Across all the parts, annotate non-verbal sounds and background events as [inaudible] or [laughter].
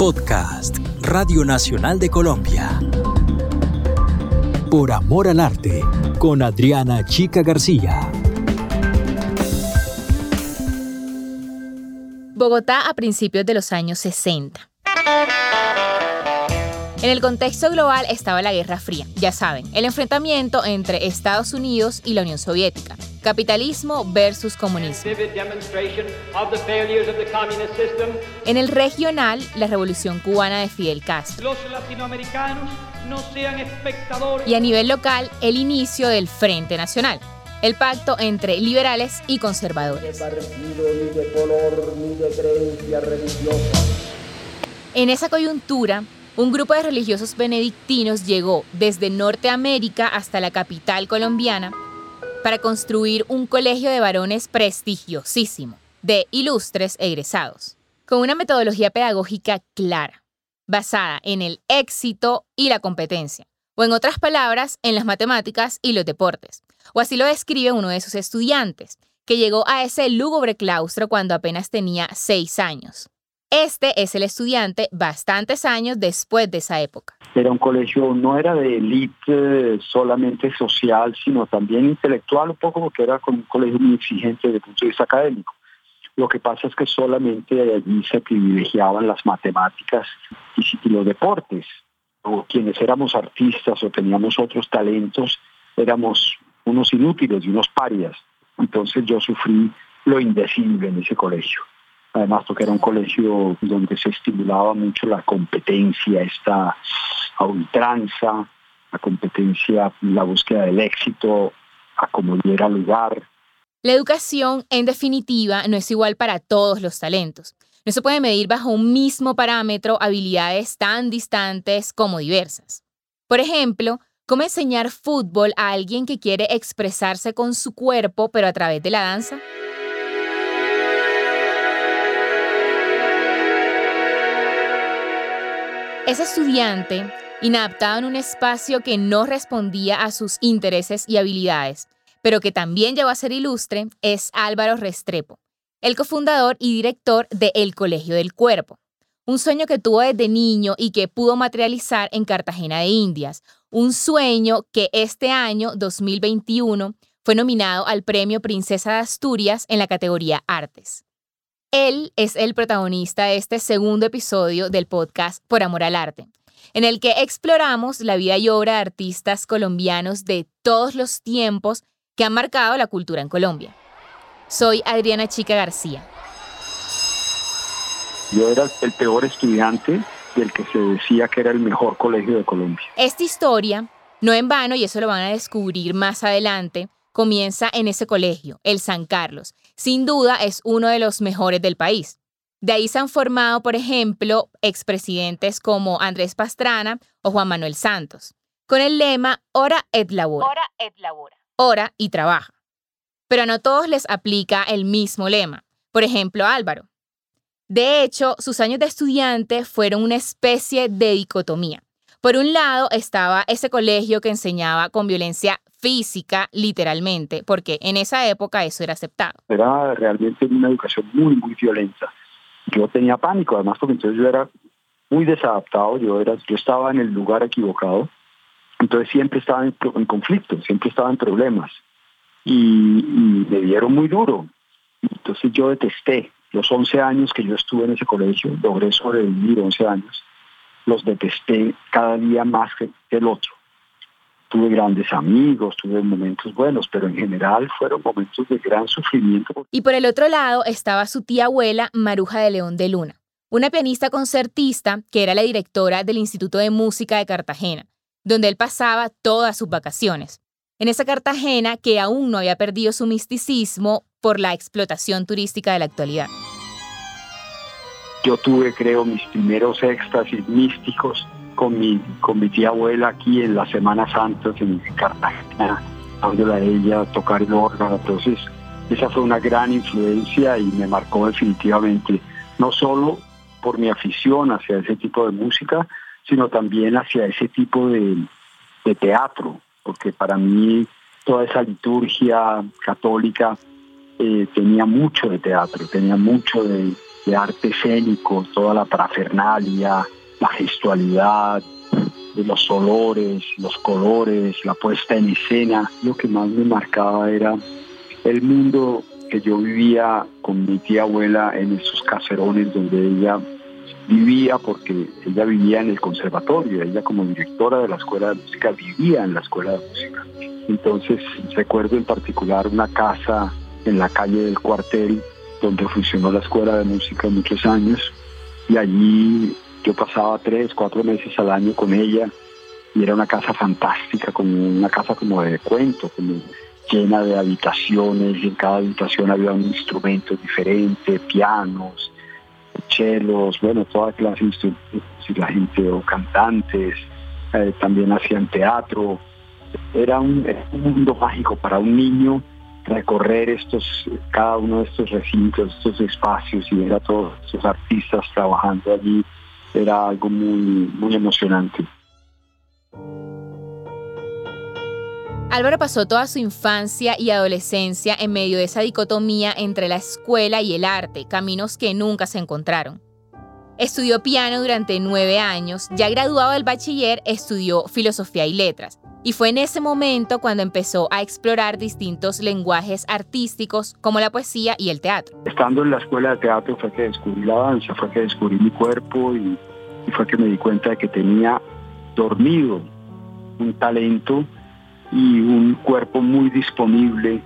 Podcast Radio Nacional de Colombia. Por Amor al Arte, con Adriana Chica García. Bogotá a principios de los años 60. En el contexto global estaba la Guerra Fría, ya saben, el enfrentamiento entre Estados Unidos y la Unión Soviética. Capitalismo versus comunismo. En el regional, la revolución cubana de Fidel Castro. Los latinoamericanos no sean espectadores. Y a nivel local, el inicio del Frente Nacional, el pacto entre liberales y conservadores. En esa coyuntura, un grupo de religiosos benedictinos llegó desde Norteamérica hasta la capital colombiana para construir un colegio de varones prestigiosísimo, de ilustres egresados, con una metodología pedagógica clara, basada en el éxito y la competencia, o en otras palabras, en las matemáticas y los deportes. O así lo describe uno de sus estudiantes, que llegó a ese lúgubre claustro cuando apenas tenía seis años. Este es el estudiante bastantes años después de esa época. Era un colegio, no era de élite solamente social, sino también intelectual un poco, porque era como un colegio muy exigente desde el punto de vista académico. Lo que pasa es que solamente allí se privilegiaban las matemáticas y los deportes. O quienes éramos artistas o teníamos otros talentos, éramos unos inútiles y unos parias. Entonces yo sufrí lo indecible en ese colegio además porque era un colegio donde se estimulaba mucho la competencia, esta a ultranza, la competencia, la búsqueda del éxito, a como diera lugar. La educación, en definitiva, no es igual para todos los talentos. No se puede medir bajo un mismo parámetro habilidades tan distantes como diversas. Por ejemplo, ¿cómo enseñar fútbol a alguien que quiere expresarse con su cuerpo pero a través de la danza? Ese estudiante, inadaptado en un espacio que no respondía a sus intereses y habilidades, pero que también llegó a ser ilustre, es Álvaro Restrepo, el cofundador y director de El Colegio del Cuerpo. Un sueño que tuvo desde niño y que pudo materializar en Cartagena de Indias. Un sueño que este año, 2021, fue nominado al Premio Princesa de Asturias en la categoría Artes. Él es el protagonista de este segundo episodio del podcast Por Amor al Arte, en el que exploramos la vida y obra de artistas colombianos de todos los tiempos que han marcado la cultura en Colombia. Soy Adriana Chica García. Yo era el peor estudiante del que se decía que era el mejor colegio de Colombia. Esta historia, no en vano, y eso lo van a descubrir más adelante, comienza en ese colegio, el San Carlos. Sin duda es uno de los mejores del país. De ahí se han formado, por ejemplo, expresidentes como Andrés Pastrana o Juan Manuel Santos, con el lema Ora et labora. Ora et labora. Ora y trabaja. Pero no todos les aplica el mismo lema. Por ejemplo, Álvaro. De hecho, sus años de estudiante fueron una especie de dicotomía. Por un lado estaba ese colegio que enseñaba con violencia física, literalmente, porque en esa época eso era aceptado. Era realmente una educación muy, muy violenta. Yo tenía pánico, además, porque entonces yo era muy desadaptado, yo, era, yo estaba en el lugar equivocado, entonces siempre estaba en, conflicto, siempre estaba en problemas. Y, y, me dieron muy duro. Entonces yo detesté los 11 años que yo estuve en ese colegio, logré sobrevivir 11 años, los detesté cada día más que el otro tuve grandes amigos, tuve momentos buenos, pero en general fueron momentos de gran sufrimiento. Y por el otro lado estaba su tía abuela Maruja de León de Luna, una pianista concertista que era la directora del Instituto de Música de Cartagena, donde él pasaba todas sus vacaciones. En esa Cartagena que aún no había perdido su misticismo por la explotación turística de la actualidad. Yo tuve, creo, mis primeros éxtasis místicos con mi, con mi tía abuela aquí en la Semana Santa en Cartagena, hablándola a ella, tocar el órgano. Entonces, esa fue una gran influencia y me marcó definitivamente, no solo por mi afición hacia ese tipo de música, sino también hacia ese tipo de, de teatro, porque para mí toda esa liturgia católica eh, tenía mucho de teatro, tenía mucho de, de arte escénico, toda la parafernalia, la gestualidad, de los olores, los colores, la puesta en escena. Lo que más me marcaba era el mundo que yo vivía con mi tía abuela en esos caserones donde ella vivía porque ella vivía en el conservatorio, ella como directora de la escuela de música vivía en la escuela de música. Entonces recuerdo en particular una casa en la calle del cuartel donde funcionó la escuela de música muchos años y allí yo pasaba tres, cuatro meses al año con ella y era una casa fantástica, como una casa como de cuento, como llena de habitaciones y en cada habitación había un instrumento diferente, pianos, chelos, bueno, toda clase de la gente o cantantes, eh, también hacían teatro. Era un, era un mundo mágico para un niño recorrer estos, cada uno de estos recintos, estos espacios y ver a todos estos artistas trabajando allí era algo muy, muy emocionante. Álvaro pasó toda su infancia y adolescencia en medio de esa dicotomía entre la escuela y el arte, caminos que nunca se encontraron. Estudió piano durante nueve años, ya graduado del bachiller estudió filosofía y letras, y fue en ese momento cuando empezó a explorar distintos lenguajes artísticos como la poesía y el teatro. Estando en la escuela de teatro fue que descubrí la danza, fue que descubrí mi cuerpo y, fue que me di cuenta de que tenía dormido un talento y un cuerpo muy disponible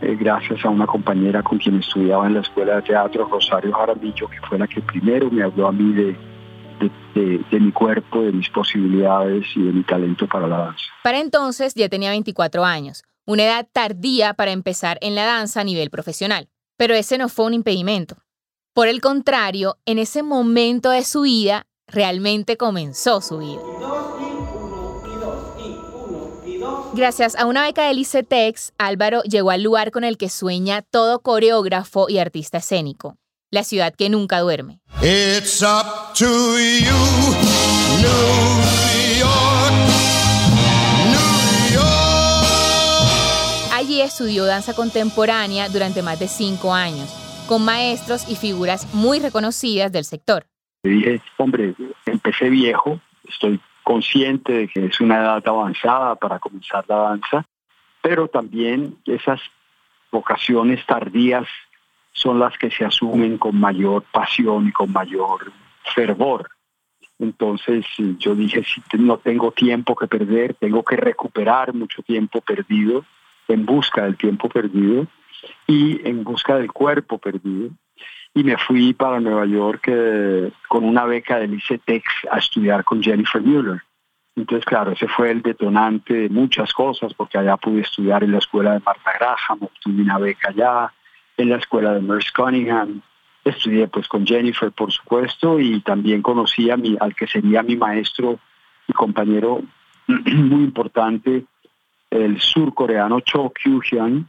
eh, gracias a una compañera con quien estudiaba en la escuela de teatro, Rosario Jaramillo, que fue la que primero me habló a mí de, de, mi cuerpo, de mis posibilidades y de mi talento para la danza. Para entonces ya tenía 24 años, una edad tardía para empezar en la danza a nivel profesional. Pero ese no fue un impedimento. Por el contrario, en ese momento de su vida, realmente comenzó su vida. Gracias a una beca del ICETEX, Álvaro llegó al lugar con el que sueña todo coreógrafo y artista escénico, la ciudad que nunca duerme. Allí estudió danza contemporánea durante más de cinco años, con maestros y figuras muy reconocidas del sector. dije, hombre, empecé viejo, estoy consciente de que es una edad avanzada para comenzar la danza, pero también esas vocaciones tardías son las que se asumen con mayor pasión y con mayor fervor. Entonces yo dije, si no tengo tiempo que perder, tengo que recuperar mucho tiempo perdido en busca del tiempo perdido y en busca del cuerpo perdido. Y me fui para Nueva York eh, con una beca del ICETEX a estudiar con Jennifer Mueller. Entonces, claro, ese fue el detonante de muchas cosas, porque allá pude estudiar en la escuela de Marta Graham, obtuve una beca allá, en la escuela de Merce Cunningham. Estudié pues con Jennifer, por supuesto, y también conocí a mi, al que sería mi maestro y compañero [clears throat] muy importante, el surcoreano Cho Kyu-hyun,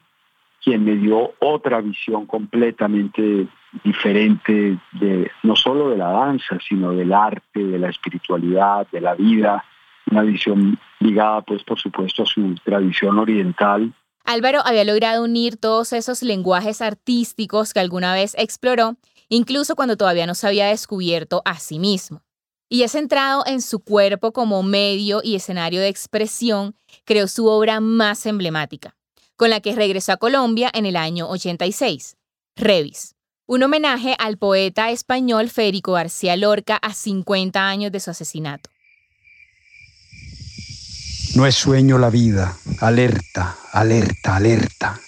quien me dio otra visión completamente diferente de no solo de la danza, sino del arte, de la espiritualidad, de la vida, una visión ligada pues por supuesto a su tradición oriental Álvaro había logrado unir todos esos lenguajes artísticos que alguna vez exploró, incluso cuando todavía no se había descubierto a sí mismo. Y es centrado en su cuerpo como medio y escenario de expresión, creó su obra más emblemática, con la que regresó a Colombia en el año 86, Revis, un homenaje al poeta español Federico García Lorca a 50 años de su asesinato. No es sueño la vida, alerta, alerta, alerta.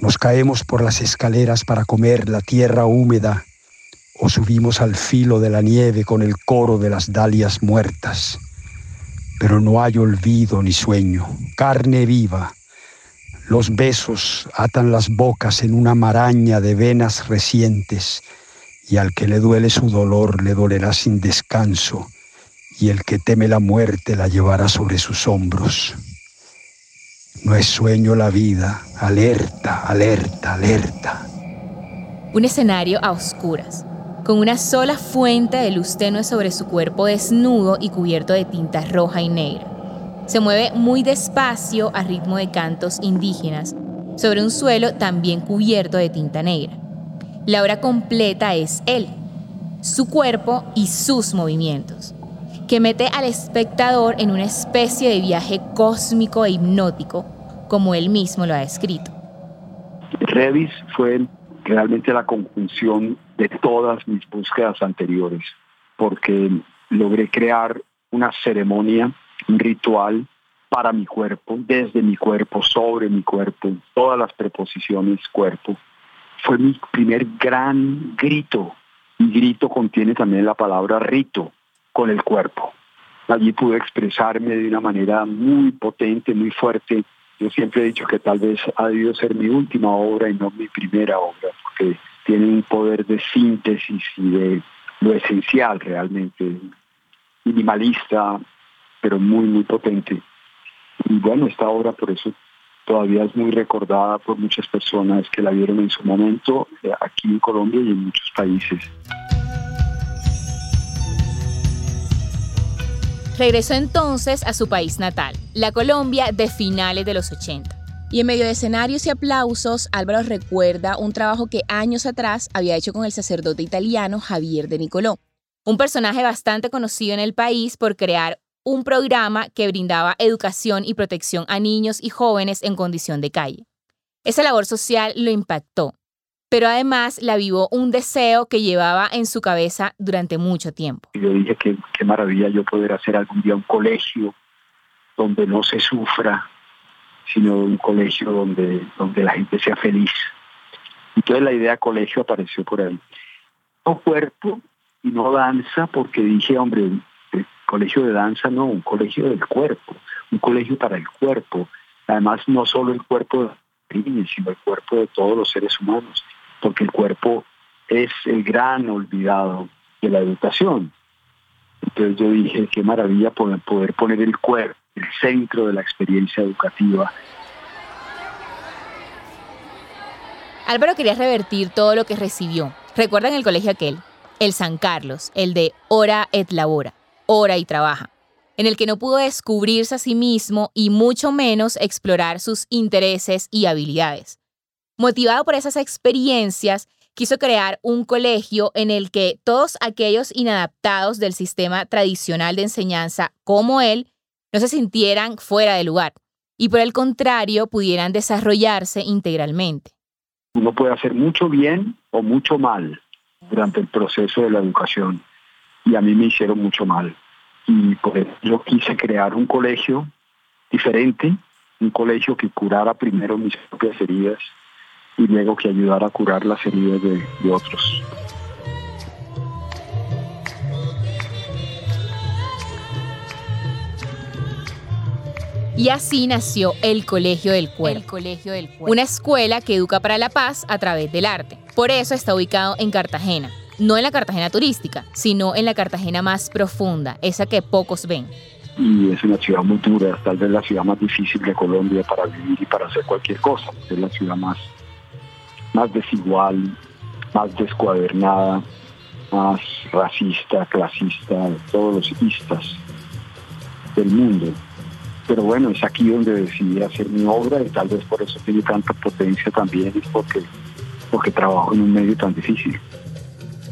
Nos caemos por las escaleras para comer la tierra húmeda o subimos al filo de la nieve con el coro de las dalias muertas. Pero no hay olvido ni sueño, carne viva. Los besos atan las bocas en una maraña de venas recientes y al que le duele su dolor le dolerá sin descanso y el que teme la muerte la llevará sobre sus hombros. No es sueño la vida, alerta, alerta, alerta. Un escenario a oscuras, con una sola fuente de luz tenue sobre su cuerpo desnudo y cubierto de tinta roja y negra. Se mueve muy despacio a ritmo de cantos indígenas, sobre un suelo también cubierto de tinta negra. La obra completa es él, su cuerpo y sus movimientos, que mete al espectador en una especie de viaje cósmico e hipnótico, como él mismo lo ha escrito. Revis fue realmente la conjunción de todas mis búsquedas anteriores, porque logré crear una ceremonia, un ritual para mi cuerpo, desde mi cuerpo, sobre mi cuerpo, todas las preposiciones cuerpo. Fue mi primer gran grito, y grito contiene también la palabra rito con el cuerpo. Allí pude expresarme de una manera muy potente, muy fuerte. Yo siempre he dicho que tal vez ha debido ser mi última obra y no mi primera obra, porque tiene un poder de síntesis y de lo esencial realmente, minimalista, pero muy, muy potente. Y bueno, esta obra por eso todavía es muy recordada por muchas personas que la vieron en su momento eh, aquí en Colombia y en muchos países. Regresó entonces a su país natal, la Colombia de finales de los 80. Y en medio de escenarios y aplausos, Álvaro recuerda un trabajo que años atrás había hecho con el sacerdote italiano Javier de Nicolò, un personaje bastante conocido en el país por crear un programa que brindaba educación y protección a niños y jóvenes en condición de calle. Esa labor social lo impactó, pero además la vivó un deseo que llevaba en su cabeza durante mucho tiempo. Yo dije que qué maravilla yo poder hacer algún día un colegio donde no se sufra, sino un colegio donde, donde la gente sea feliz. Entonces la idea colegio apareció por ahí. No cuerpo y no danza porque dije, hombre, colegio de danza no, un colegio del cuerpo, un colegio para el cuerpo. Además, no solo el cuerpo de sino el cuerpo de todos los seres humanos, porque el cuerpo es el gran olvidado de la educación. Entonces yo dije, qué maravilla poder poner el cuerpo, el centro de la experiencia educativa. Álvaro quería revertir todo lo que recibió. ¿Recuerdan el colegio aquel? El San Carlos, el de Hora et Labora ora y trabaja, en el que no pudo descubrirse a sí mismo y mucho menos explorar sus intereses y habilidades. Motivado por esas experiencias, quiso crear un colegio en el que todos aquellos inadaptados del sistema tradicional de enseñanza como él no se sintieran fuera de lugar y por el contrario pudieran desarrollarse integralmente. Uno puede hacer mucho bien o mucho mal durante el proceso de la educación y a mí me hicieron mucho mal. Y por eso yo quise crear un colegio diferente, un colegio que curara primero mis propias heridas y luego que ayudara a curar las heridas de, de otros. Y así nació el Colegio del Cuerpo. El Colegio del Cuerpo. Una escuela que educa para la paz a través del arte. Por eso está ubicado en Cartagena, no en la Cartagena turística, sino en la Cartagena más profunda, esa que pocos ven. Y es una ciudad muy dura, tal vez la ciudad más difícil de Colombia para vivir y para hacer cualquier cosa, es la ciudad más, más desigual, más descuadernada, más racista, clasista, todos los istas del mundo. Pero bueno, es aquí donde decidí hacer mi obra y tal vez por eso tiene tanta potencia también, es porque, porque trabajo en un medio tan difícil.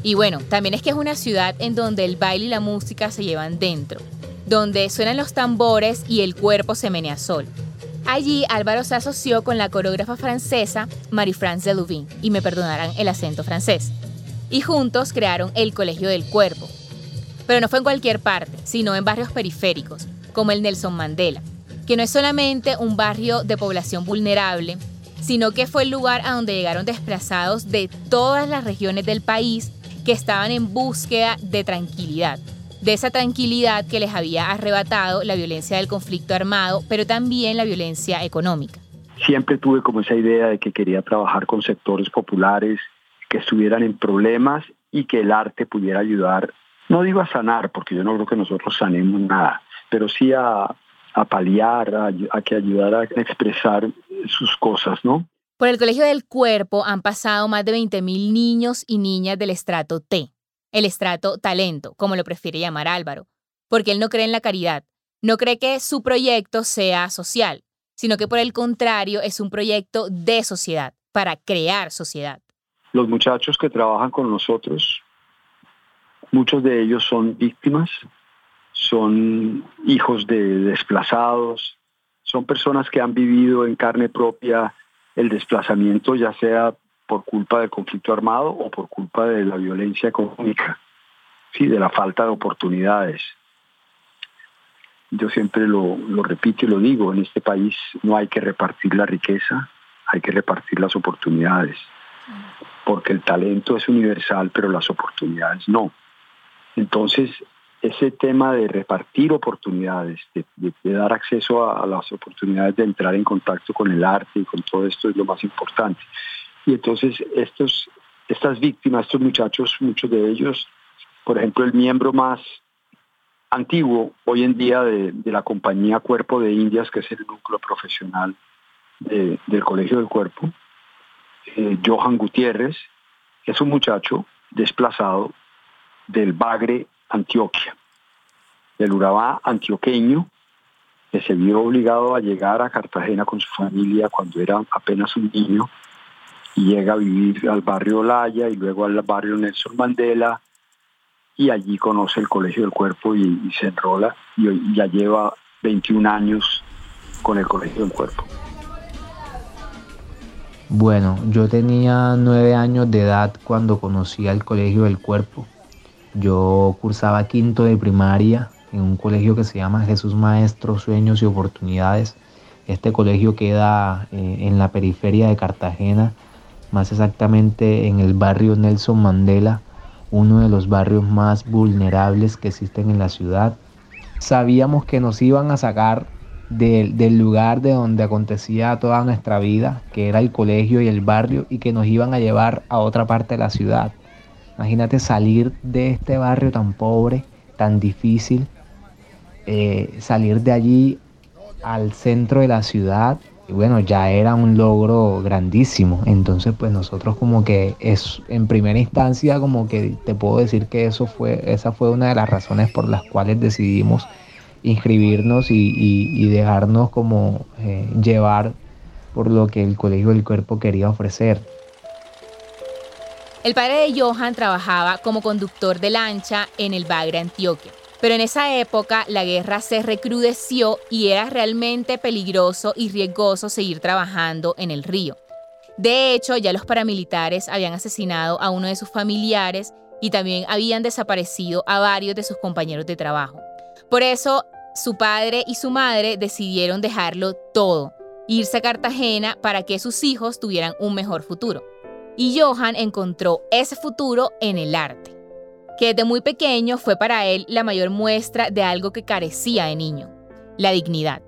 Y bueno, también es que es una ciudad en donde el baile y la música se llevan dentro, donde suenan los tambores y el cuerpo se menea sol. Allí Álvaro se asoció con la coreógrafa francesa Marie-France Delouvin, y me perdonarán el acento francés, y juntos crearon el Colegio del Cuerpo. Pero no fue en cualquier parte, sino en barrios periféricos, como el Nelson Mandela, que no es solamente un barrio de población vulnerable, sino que fue el lugar a donde llegaron desplazados de todas las regiones del país que estaban en búsqueda de tranquilidad, de esa tranquilidad que les había arrebatado la violencia del conflicto armado, pero también la violencia económica. Siempre tuve como esa idea de que quería trabajar con sectores populares que estuvieran en problemas y que el arte pudiera ayudar, no digo a sanar, porque yo no creo que nosotros sanemos nada, pero sí a, paliar, a, a que ayudara a expresar sus cosas, ¿no? Por el Colegio del Cuerpo han pasado más de 20.000 niños y niñas del estrato T, el estrato talento, como lo prefiere llamar Álvaro, porque él no cree en la caridad, no cree que su proyecto sea social, sino que por el contrario es un proyecto de sociedad, para crear sociedad. Los muchachos que trabajan con nosotros, muchos de ellos son víctimas, son hijos de desplazados, son personas que han vivido en carne propia el desplazamiento, ya sea por culpa del conflicto armado o por culpa de la violencia económica, ¿sí? de la falta de oportunidades. Yo siempre lo, lo repito y lo digo, en este país no hay que repartir la riqueza, hay que repartir las oportunidades, porque el talento es universal, pero las oportunidades no. Entonces, ese tema de repartir oportunidades, de, dar acceso a, las oportunidades de entrar en contacto con el arte y con todo esto es lo más importante. Y entonces estos, estas víctimas, estos muchachos, muchos de ellos, por ejemplo, el miembro más antiguo hoy en día de, la compañía Cuerpo de Indias, que es el núcleo profesional del Colegio del Cuerpo, eh, Johan Gutiérrez, es un muchacho desplazado del Bagre Antioquia, del Urabá antioqueño, que se vio obligado a llegar a Cartagena con su familia cuando era apenas un niño llega a vivir al barrio Laya y luego al barrio Nelson Mandela y allí conoce el Colegio del Cuerpo y, se enrola y ya lleva 21 años con el Colegio del Cuerpo. Bueno, yo tenía nueve años de edad cuando conocí al Colegio del Cuerpo. Yo cursaba quinto de primaria en un colegio que se llama Jesús Maestro, Sueños y Oportunidades. Este colegio queda eh, en la periferia de Cartagena, más exactamente en el barrio Nelson Mandela, uno de los barrios más vulnerables que existen en la ciudad. Sabíamos que nos iban a sacar del, del, lugar de donde acontecía toda nuestra vida, que era el colegio y el barrio, y que nos iban a llevar a otra parte de la ciudad. Imagínate salir de este barrio tan pobre, tan difícil, eh, salir de allí al centro de la ciudad. Y bueno, ya era un logro grandísimo. Entonces, pues nosotros como que es en primera instancia como que te puedo decir que eso fue, esa fue una de las razones por las cuales decidimos inscribirnos y, dejarnos como eh, llevar por lo que el Colegio del Cuerpo quería ofrecer. El padre de Johan trabajaba como conductor de lancha en el Bagre, Antioquia. Pero en esa época la guerra se recrudeció y era realmente peligroso y riesgoso seguir trabajando en el río. De hecho, ya los paramilitares habían asesinado a uno de sus familiares y también habían desaparecido a varios de sus compañeros de trabajo. Por eso, su padre y su madre decidieron dejarlo todo, irse a Cartagena para que sus hijos tuvieran un mejor futuro y Johan encontró ese futuro en el arte, que desde muy pequeño fue para él la mayor muestra de algo que carecía de niño, la dignidad.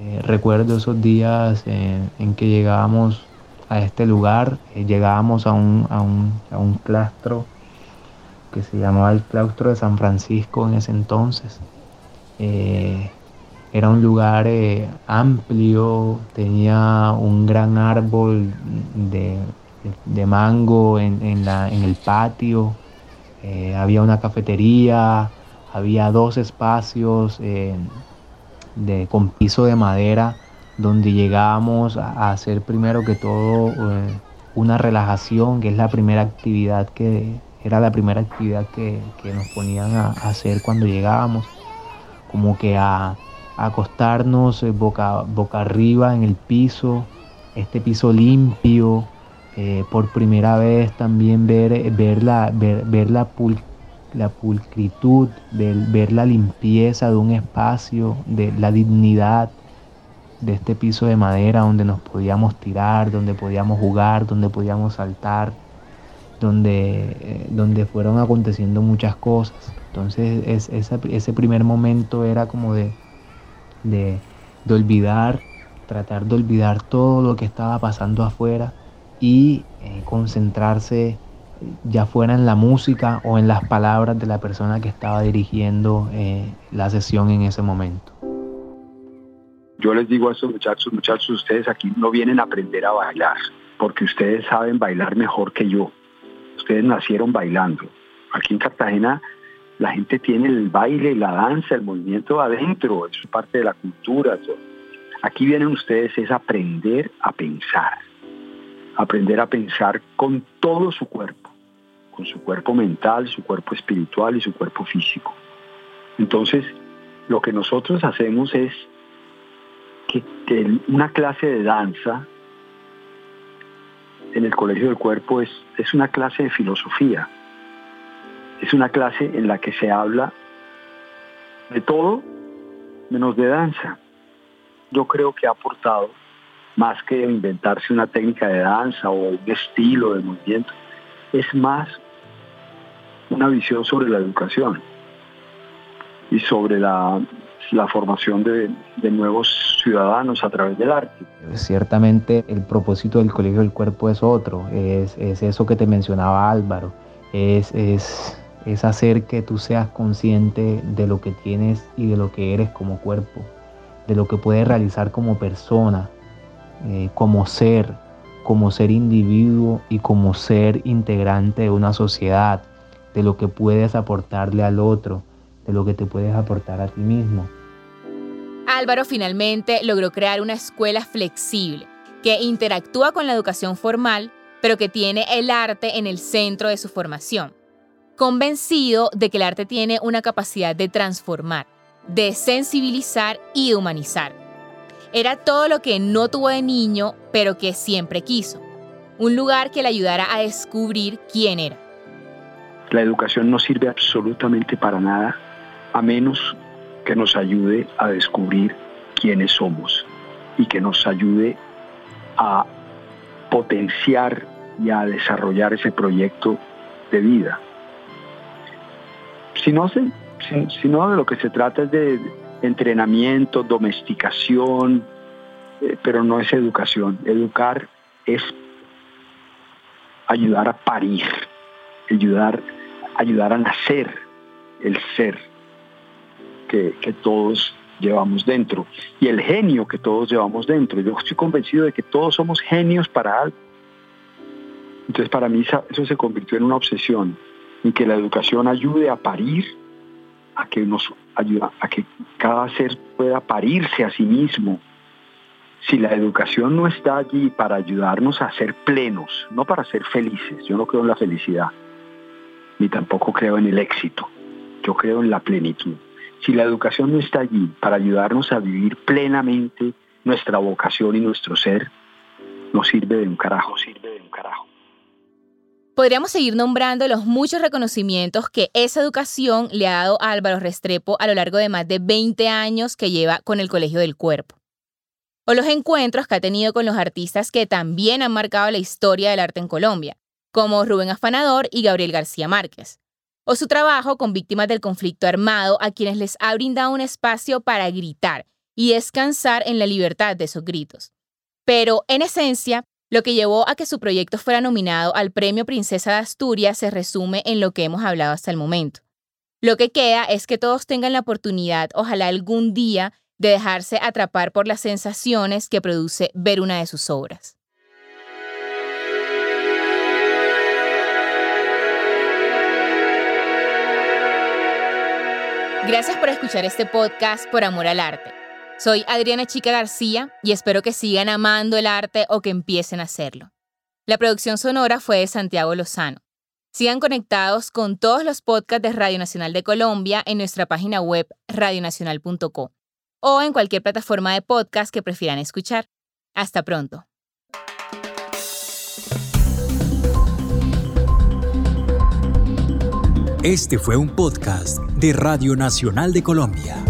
Eh, recuerdo esos días en que llegábamos a este lugar, eh, llegábamos a un, a, un, claustro que se llamaba el claustro de San Francisco en ese entonces. Eh, era un lugar amplio, tenía un gran árbol de, mango en, el patio, eh, había una cafetería, había dos espacios eh, de, con piso de madera donde llegábamos a, hacer primero que todo una relajación, que es la primera actividad que era la primera actividad que, que nos ponían a hacer cuando llegábamos, como que a acostarnos eh, boca, boca arriba en el piso, este piso limpio, eh, por primera vez también ver, eh, ver, la, ver, la, la pulcritud, ver, ver la limpieza de un espacio, de la dignidad de este piso de madera donde nos podíamos tirar, donde podíamos jugar, donde podíamos saltar, donde, donde fueron aconteciendo muchas cosas. Entonces es, ese primer momento era como de, de, olvidar, tratar de olvidar todo lo que estaba pasando afuera y eh, concentrarse ya fuera en la música o en las palabras de la persona que estaba dirigiendo eh, la sesión en ese momento. Yo les digo a estos muchachos, muchachos, ustedes aquí no vienen a aprender a bailar, porque ustedes saben bailar mejor que yo. Ustedes nacieron bailando. Aquí en Cartagena la gente tiene el baile, la danza, el movimiento adentro, es parte de la cultura. Aquí vienen ustedes es aprender a pensar. Aprender a pensar con todo su cuerpo, con su cuerpo mental, su cuerpo espiritual y su cuerpo físico. Entonces, lo que nosotros hacemos es que, una clase de danza en el Colegio del Cuerpo es, es una clase de filosofía, es una clase en la que se habla de todo menos de danza. Yo creo que ha aportado más que inventarse una técnica de danza o un estilo de movimiento, es más una visión sobre la educación y sobre la, formación de, nuevos ciudadanos a través del arte. Ciertamente el propósito del Colegio del Cuerpo es otro, es, eso que te mencionaba Álvaro, es, es, es hacer que tú seas consciente de lo que tienes y de lo que eres como cuerpo, de lo que puedes realizar como persona, eh, como ser, como ser individuo y como ser integrante de una sociedad, de lo que puedes aportarle al otro, de lo que te puedes aportar a ti mismo. Álvaro finalmente logró crear una escuela flexible que interactúa con la educación formal, pero que tiene el arte en el centro de su formación. Convencido de que el arte tiene una capacidad de transformar, de sensibilizar y de humanizar era todo lo que no tuvo de niño, pero que siempre quiso. Un lugar que le ayudara a descubrir quién era. La educación no sirve absolutamente para nada a menos que nos ayude a descubrir quiénes somos y que nos ayude a potenciar y a desarrollar ese proyecto de vida. Si no, si no de lo que se trata es de entrenamiento, domesticación, eh, pero no es educación. Educar es ayudar a parir, ayudar, ayudar a nacer el ser que, todos llevamos dentro y el genio que todos llevamos dentro. Yo estoy convencido de que todos somos genios para algo. Entonces para mí eso se convirtió en una obsesión, y que la educación ayude a parir a que nos ayuda a que cada ser pueda parirse a sí mismo. Si la educación no está allí para ayudarnos a ser plenos, no para ser felices, yo no creo en la felicidad, ni tampoco creo en el éxito, yo creo en la plenitud. Si la educación no está allí para ayudarnos a vivir plenamente nuestra vocación y nuestro ser, no sirve de un carajo, sirve de un carajo. Podríamos seguir nombrando los muchos reconocimientos que esa educación le ha dado a Álvaro Restrepo a lo largo de más de 20 años que lleva con el Colegio del Cuerpo. O los encuentros que ha tenido con los artistas que también han marcado la historia del arte en Colombia, como Rubén Afanador y Gabriel García Márquez. O su trabajo con víctimas del conflicto armado a quienes les ha brindado un espacio para gritar y descansar en la libertad de esos gritos. Pero, en esencia, lo que llevó a que su proyecto fuera nominado al Premio Princesa de Asturias se resume en lo que hemos hablado hasta el momento. Lo que queda es que todos tengan la oportunidad, ojalá algún día, de dejarse atrapar por las sensaciones que produce ver una de sus obras. Gracias por escuchar este podcast por amor al arte. Soy Adriana Chica García y espero que sigan amando el arte o que empiecen a hacerlo. La producción sonora fue de Santiago Lozano. Sigan conectados con todos los podcasts de Radio Nacional de Colombia en nuestra página web radionacional.co o en cualquier plataforma de podcast que prefieran escuchar. Hasta pronto. Este fue un podcast de Radio Nacional de Colombia.